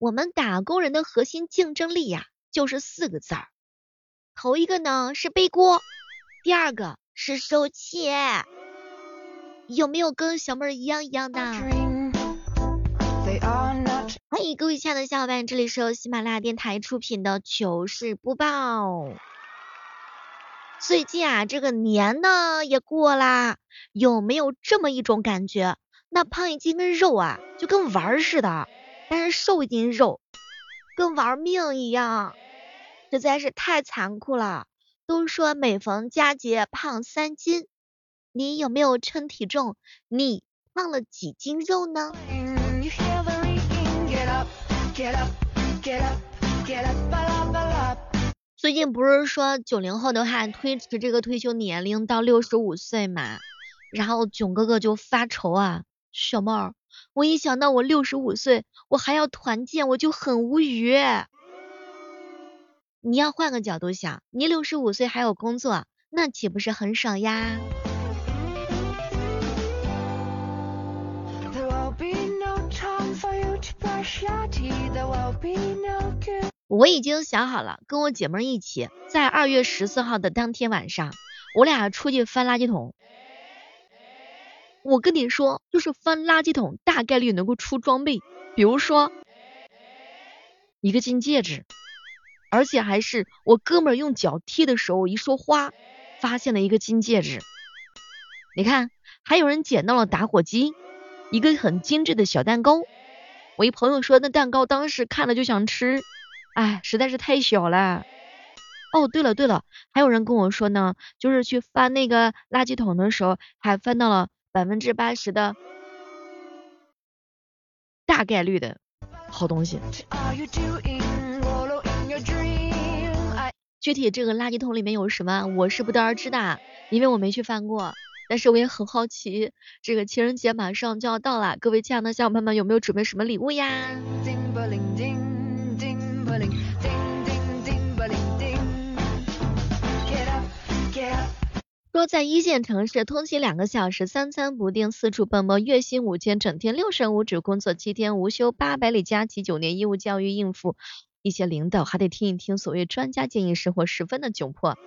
我们打工人的核心竞争力呀，就是四个字儿。头一个呢是背锅，第二个是受气。有没有跟小妹儿一样一样的？欢迎各位亲爱的小伙伴，这里是由喜马拉雅电台出品的糗事播报。最近啊，这个年呢也过啦，有没有这么一种感觉？那胖一斤跟肉啊，就跟玩儿似的；但是瘦一斤肉，跟玩命一样，实在是太残酷了。都说每逢佳节胖三斤，你有没有称体重？你胖了几斤肉呢？最近不是说九零后的话推迟这个退休年龄到六十五岁嘛？然后囧哥哥就发愁啊。小妹儿，我一想到我六十五岁，我还要团建，我就很无语。你要换个角度想，你六十五岁还有工作，那岂不是很爽呀？我已经想好了，跟我姐妹一起，在二月十四号的当天晚上，我俩出去翻垃圾桶。我跟你说，就是翻垃圾桶，大概率能够出装备，比如说一个金戒指，而且还是我哥们儿用脚踢的时候一说花，发现了一个金戒指。你看，还有人捡到了打火机，一个很精致的小蛋糕。我一朋友说那蛋糕当时看了就想吃，哎，实在是太小了。哦，对了对了，还有人跟我说呢，就是去翻那个垃圾桶的时候，还翻到了。百分之八十的大概率的好东西。具体这个垃圾桶里面有什么，我是不得而知的，因为我没去翻过。但是我也很好奇，这个情人节马上就要到了，各位亲爱的小伙伴们有没有准备什么礼物呀？说在一线城市通勤两个小时，三餐不定，四处奔波，月薪五千，整天六神无主，工作七天无休，八百里加急，九年义务教育应付一些领导，还得听一听所谓专家建议，生活十分的窘迫。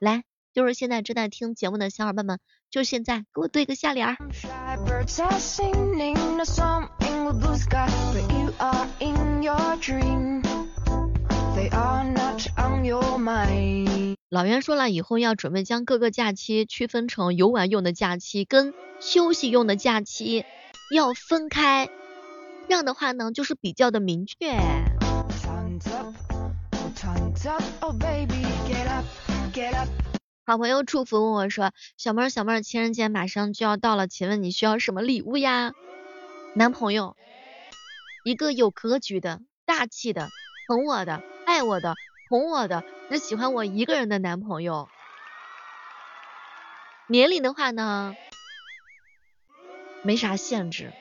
来，就是现在正在听节目的小伙伴们，就现在给我对个下联儿。老袁说了，以后要准备将各个假期区分成游玩用的假期跟休息用的假期，要分开。这样的话呢，就是比较的明确。好朋友祝福问我说，小妹儿小妹儿，情人节马上就要到了，请问你需要什么礼物呀？男朋友，一个有格局的、大气的、疼我的、爱我的。哄我的，只喜欢我一个人的男朋友。年龄的话呢，没啥限制。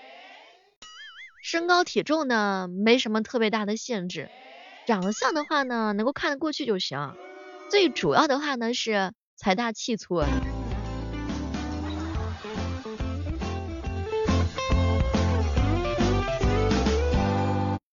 身高体重呢，没什么特别大的限制。长相的话呢，能够看得过去就行。最主要的话呢，是财大气粗。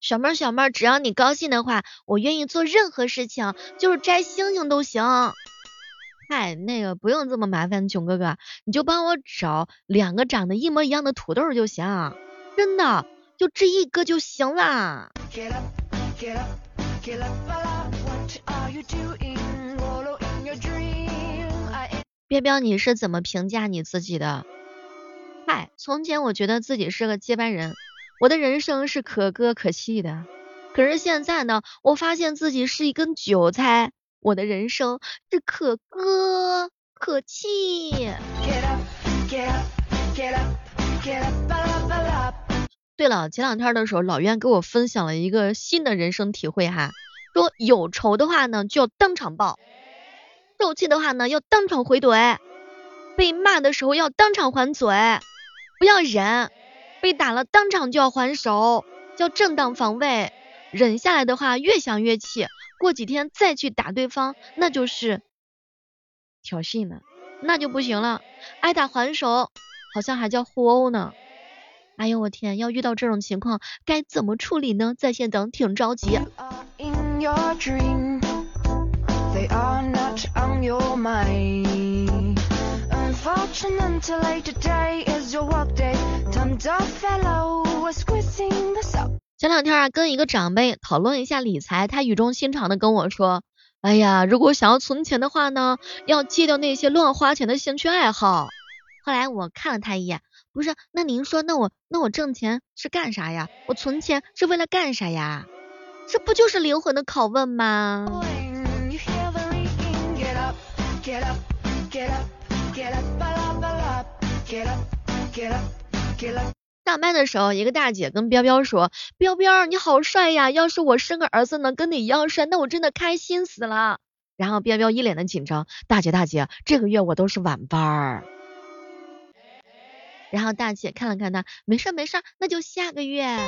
小妹儿，小妹儿，只要你高兴的话，我愿意做任何事情，就是摘星星都行。嗨，那个不用这么麻烦，囧哥哥，你就帮我找两个长得一模一样的土豆就行，真的，就这一个就行了。彪彪，你是怎么评价你自己的？嗨，从前我觉得自己是个接班人。我的人生是可歌可泣的，可是现在呢，我发现自己是一根韭菜。我的人生是可歌可泣。对了，前两天的时候，老袁给我分享了一个新的人生体会哈，说有仇的话呢就要当场报，受气的话呢要当场回怼，被骂的时候要当场还嘴，不要忍，被打了当场就要还手，叫正当防卫。忍下来的话越想越气，过几天再去打对方，那就是挑衅了，那就不行了，挨打还手，好像还叫互殴呢。哎呦我天，要遇到这种情况该怎么处理呢？在线等，挺着急。前两天啊，跟一个长辈讨论一下理财，他语重心长的跟我说，哎呀，如果想要存钱的话呢，要戒掉那些乱花钱的兴趣爱好。后来我看了他一眼。不是，那您说，那我那我挣钱是干啥呀？我存钱是为了干啥呀？这不就是灵魂的拷问吗？Get up, get up, get up, get up, get up.？上班的时候，一个大姐跟彪彪说：“彪彪，你好帅呀！要是我生个儿子能跟你一样帅，那我真的开心死了。”然后彪彪一脸的紧张：“大姐大姐，这个月我都是晚班儿。”然后大姐看了看他，没事没事，那就下个月。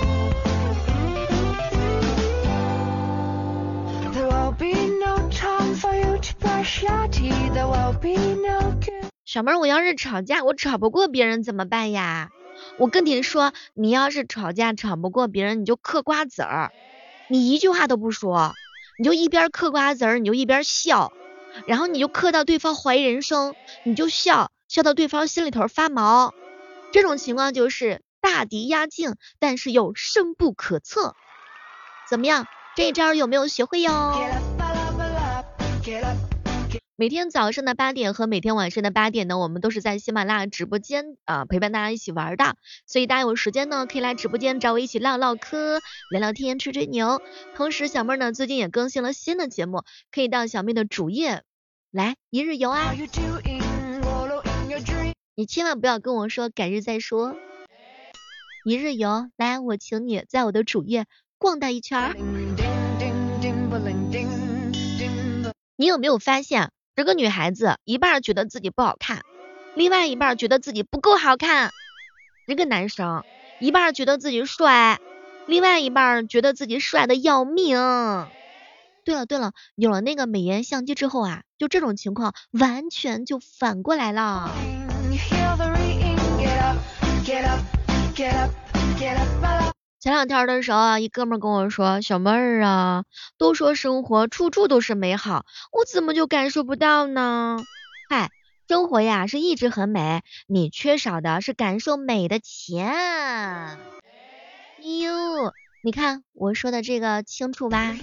小妹，我要是吵架，我吵不过别人怎么办呀？我跟你说，你要是吵架吵不过别人，你就嗑瓜子儿，你一句话都不说，你就一边嗑瓜子儿，你就一边笑，然后你就嗑到对方怀疑人生，你就笑笑到对方心里头发毛。这种情况就是大敌压境，但是又深不可测。怎么样，这一招有没有学会哟？每天早上的八点和每天晚上的八点呢，我们都是在喜马拉雅直播间啊陪伴大家一起玩的，所以大家有时间呢可以来直播间找我一起唠唠嗑、聊聊天、吹吹牛。同时，小妹呢最近也更新了新的节目，可以到小妹的主页来一日游啊。你千万不要跟我说改日再说，一日游，来，我请你在我的主页逛荡一圈。你有没有发现，这个女孩子一半觉得自己不好看，另外一半觉得自己不够好看；这个男生一半觉得自己帅，另外一半觉得自己帅的要命。对了对了，有了那个美颜相机之后啊，就这种情况完全就反过来了。前两天的时候啊，一哥们跟我说：“小妹儿啊，都说生活处处都是美好，我怎么就感受不到呢？”嗨，生活呀是一直很美，你缺少的是感受美的钱。哟，你看我说的这个清楚吧？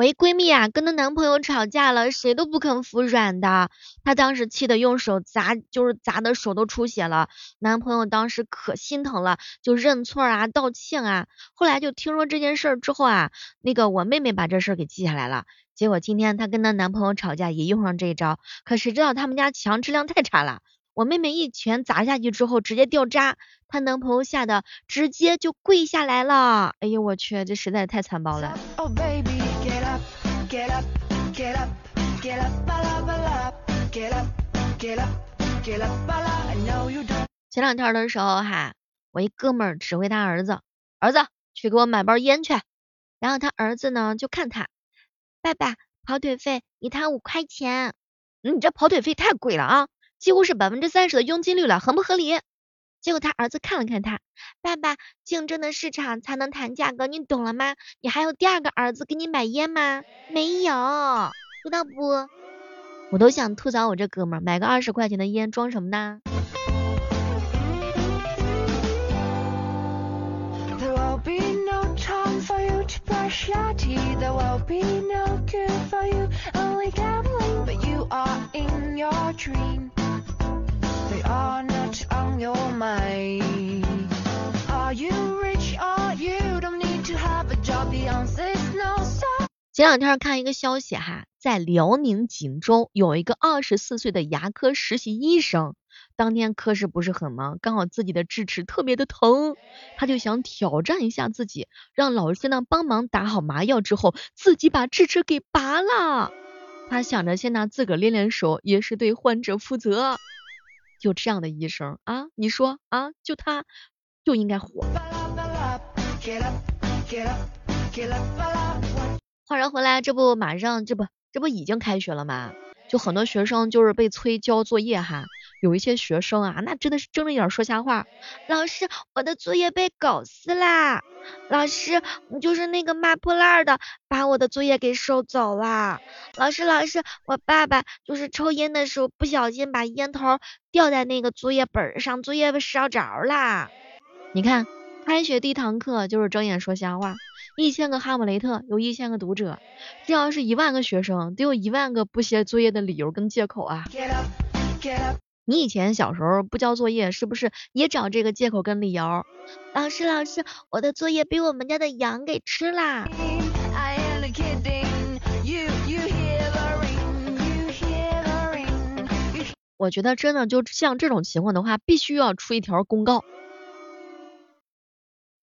我一闺蜜啊，跟她男朋友吵架了，谁都不肯服软的。她当时气得用手砸，就是砸的手都出血了。男朋友当时可心疼了，就认错啊，道歉啊。后来就听说这件事儿之后啊，那个我妹妹把这事儿给记下来了。结果今天她跟她男朋友吵架也用上这一招，可谁知道他们家墙质量太差了，我妹妹一拳砸下去之后直接掉渣，她男朋友吓得直接就跪下来了。哎呦我去，这实在太残暴了。前两天的时候哈，我一哥们儿指挥他儿子，儿子去给我买包烟去。然后他儿子呢就看他，爸爸跑腿费一趟五块钱，你这跑腿费太贵了啊，几乎是百分之三十的佣金率了，合不合理？结果他儿子看了看他爸爸竞争的市场才能谈价格你懂了吗？你还有第二个儿子给你买烟吗？没有知道不。我都想吐槽我这哥们儿买个二十块钱的烟装什么呢？There will be no time for you to brush your teeth. There will be no good for you. Only gambling but you are in your dream. 前两天看一个消息哈，在辽宁锦州有一个二十四岁的牙科实习医生，当天科室不是很忙，刚好自己的智齿特别的疼，他就想挑战一下自己，让老师呢帮忙打好麻药之后，自己把智齿给拔了。他想着先拿自个练练手，也是对患者负责。就这样的医生啊，你说啊，就他就应该火。话说回来，这不马上这不这不已经开学了吗？就很多学生就是被催交作业哈，有一些学生啊，那真的是睁着眼说瞎话。老师，我的作业被狗撕啦！老师，就是那个骂破烂的，把我的作业给收走了。老师，老师，我爸爸就是抽烟的时候不小心把烟头掉在那个作业本上，作业被烧着啦。你看。开学第一堂课就是睁眼说瞎话，一千个哈姆雷特有一千个读者，这要是一万个学生，得有一万个不写作业的理由跟借口啊！你以前小时候不交作业，是不是也找这个借口跟理由？老师老师，我的作业被我们家的羊给吃啦！我觉得真的就像这种情况的话，必须要出一条公告。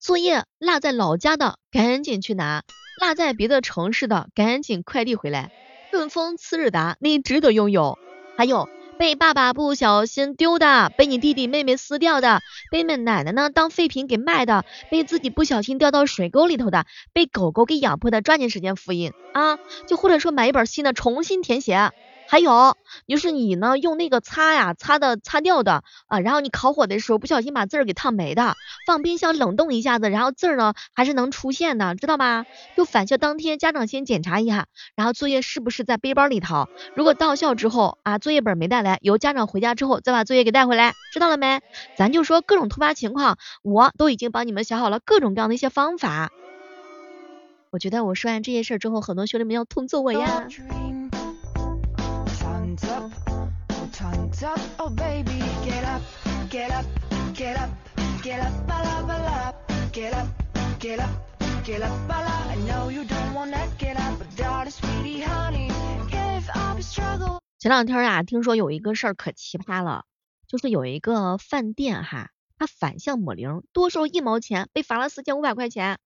作业落在老家的，赶紧去拿；落在别的城市的，赶紧快递回来。顺丰次日达，你值得拥有。还有被爸爸不小心丢的，被你弟弟妹妹撕掉的，被奶奶呢当废品给卖的，被自己不小心掉到水沟里头的，被狗狗给咬破的，抓紧时间复印啊！就或者说买一本新的，重新填写。还有就是你呢，用那个擦呀擦的擦掉的啊，然后你烤火的时候不小心把字儿给烫没的，放冰箱冷冻一下子，然后字儿呢还是能出现的，知道吗？就返校当天家长先检查一下，然后作业是不是在背包里头？如果到校之后啊作业本没带来，由家长回家之后再把作业给带回来，知道了没？咱就说各种突发情况，我都已经帮你们想好了各种各样的一些方法。我觉得我说完这些事儿之后，很多兄弟们要痛揍我呀。Get up, oh baby, get up, get up, get up, get up, ba la ba la, get up, get up, get up, ba la. I know you don't wanna get up, but darling, sweetie, honey, give up your struggle. 前两天啊，听说有一个事儿可奇葩了，就是有一个饭店哈，他反向抹零，多收一毛钱，被罚了四千五百块钱。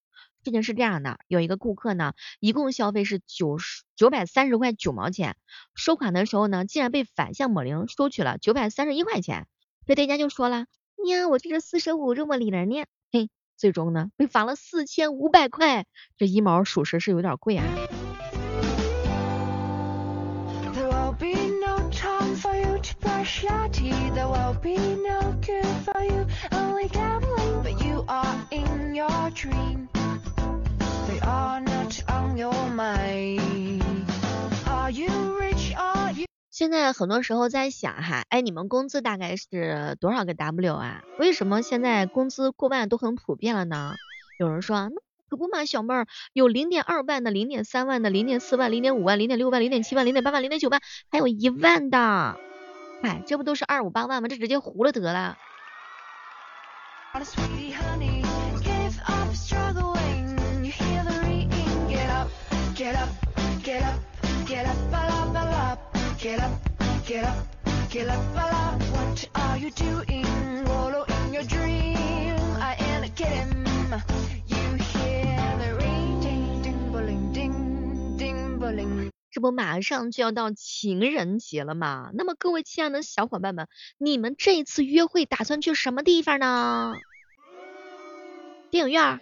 事情是这样的，有一个顾客呢，一共消费是九十九百三十块九毛钱，收款的时候呢，竟然被反向抹零，收取了九百三十一块钱。这店家就说了，呀，我这是四舍五入抹零呢，嘿，最终呢，被罚了四千五百块，这一毛属实是有点贵啊。现在很多时候在想哈，哎，你们工资大概是多少个 W 啊？为什么现在工资过万都很普遍了呢？有人说，那可不嘛，小妹儿有零点二万的、零点三万的、零点四万、零点五万、零点六万、零点七万、零点八万、零点九万，还有一万的，哎，这不都是二五八万吗？这直接糊了得了。这不马上就要到情人节了吗？那么各位亲爱的小伙伴们，你们这一次约会打算去什么地方呢？电影院？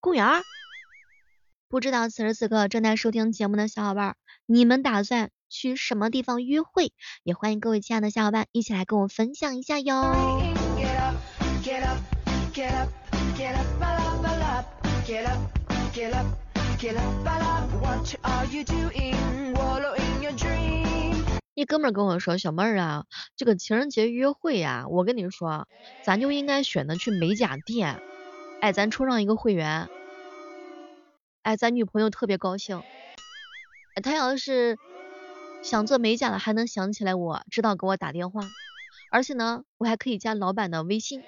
公园？不知道此时此刻正在收听节目的小伙伴，你们打算去什么地方约会？也欢迎各位亲爱的小伙伴一起来跟我分享一下哟。一哥们跟我说，小妹儿啊，这个情人节约会呀，我跟你说，咱就应该选择去美甲店，哎，咱充上一个会员。哎，咱女朋友特别高兴，她要是想做美甲了，还能想起来我，知道给我打电话，而且呢，我还可以加老板的微信，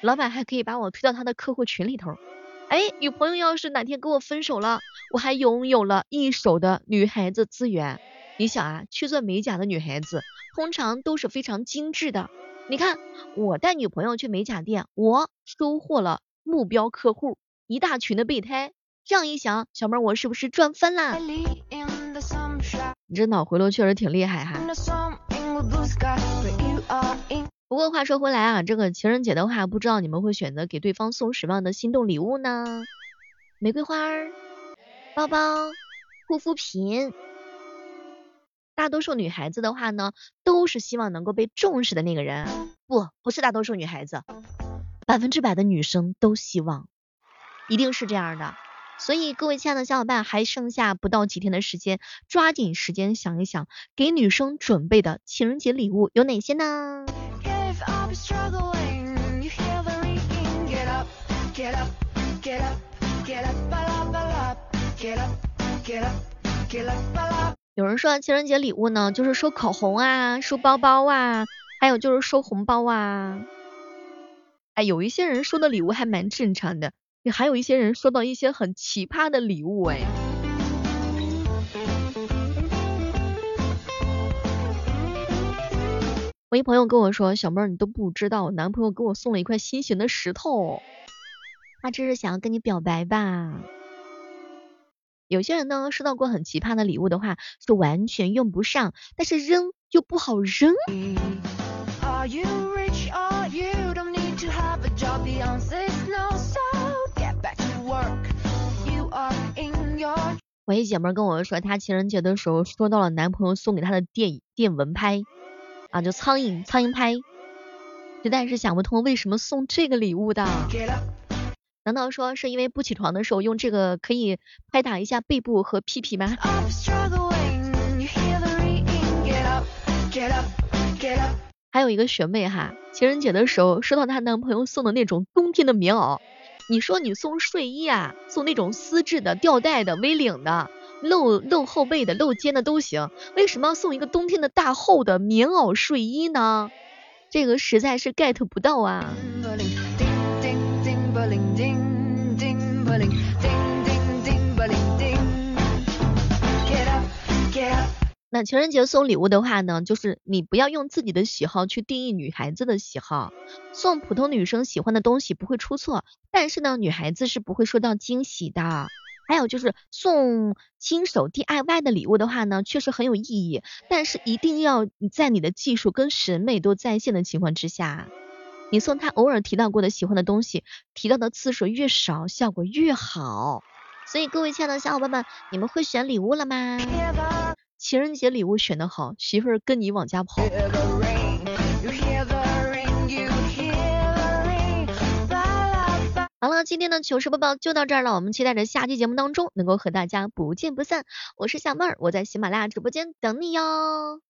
老板还可以把我推到他的客户群里头。哎，女朋友要是哪天跟我分手了，我还拥有了一手的女孩子资源。你想啊，去做美甲的女孩子通常都是非常精致的。你看，我带女朋友去美甲店，我收获了目标客户一大群的备胎。这样一想，小妹儿我是不是赚翻啦？你这脑回路确实挺厉害哈。不过话说回来啊，这个情人节的话，不知道你们会选择给对方送什么样的心动礼物呢？玫瑰花、包包、护肤品。大多数女孩子的话呢，都是希望能够被重视的那个人。不，不是大多数女孩子，百分之百的女生都希望，一定是这样的。所以各位亲爱的小伙伴，还剩下不到几天的时间，抓紧时间想一想，给女生准备的情人节礼物有哪些呢？有人说情人节礼物呢，就是收口红啊，收包包啊，还有就是收红包啊。哎，有一些人收的礼物还蛮正常的，你还有一些人收到一些很奇葩的礼物哎。我一朋友跟我说，小妹儿你都不知道，我男朋友给我送了一块心形的石头，他这是想要跟你表白吧？有些人呢，收到过很奇葩的礼物的话，是完全用不上，但是扔又不好扔。我一姐妹跟我说，她情人节的时候收到了男朋友送给她的电电蚊拍，啊，就苍蝇苍蝇拍，实在是想不通为什么送这个礼物的。难道说是因为不起床的时候用这个可以拍打一下背部和屁屁吗？还有一个学妹哈，情人节的时候收到她男朋友送的那种冬天的棉袄，你说你送睡衣啊，送那种丝质的、吊带的、V 领的、露露后背的、露肩的都行，为什么要送一个冬天的大厚的棉袄睡衣呢？这个实在是 get 不到啊。那情人节送礼物的话呢，就是你不要用自己的喜好去定义女孩子的喜好，送普通女生喜欢的东西不会出错，但是呢，女孩子是不会收到惊喜的。还有就是送亲手 DIY 的礼物的话呢，确实很有意义，但是一定要在你的技术跟审美都在线的情况之下，你送他偶尔提到过的喜欢的东西，提到的次数越少，效果越好。所以各位亲爱的小伙伴们，你们会选礼物了吗？情人节礼物选的好，媳妇儿跟你往家跑。好了，今天的糗事播报就到这儿了，我们期待着下期节目当中能够和大家不见不散。我是小妹儿，我在喜马拉雅直播间等你哟。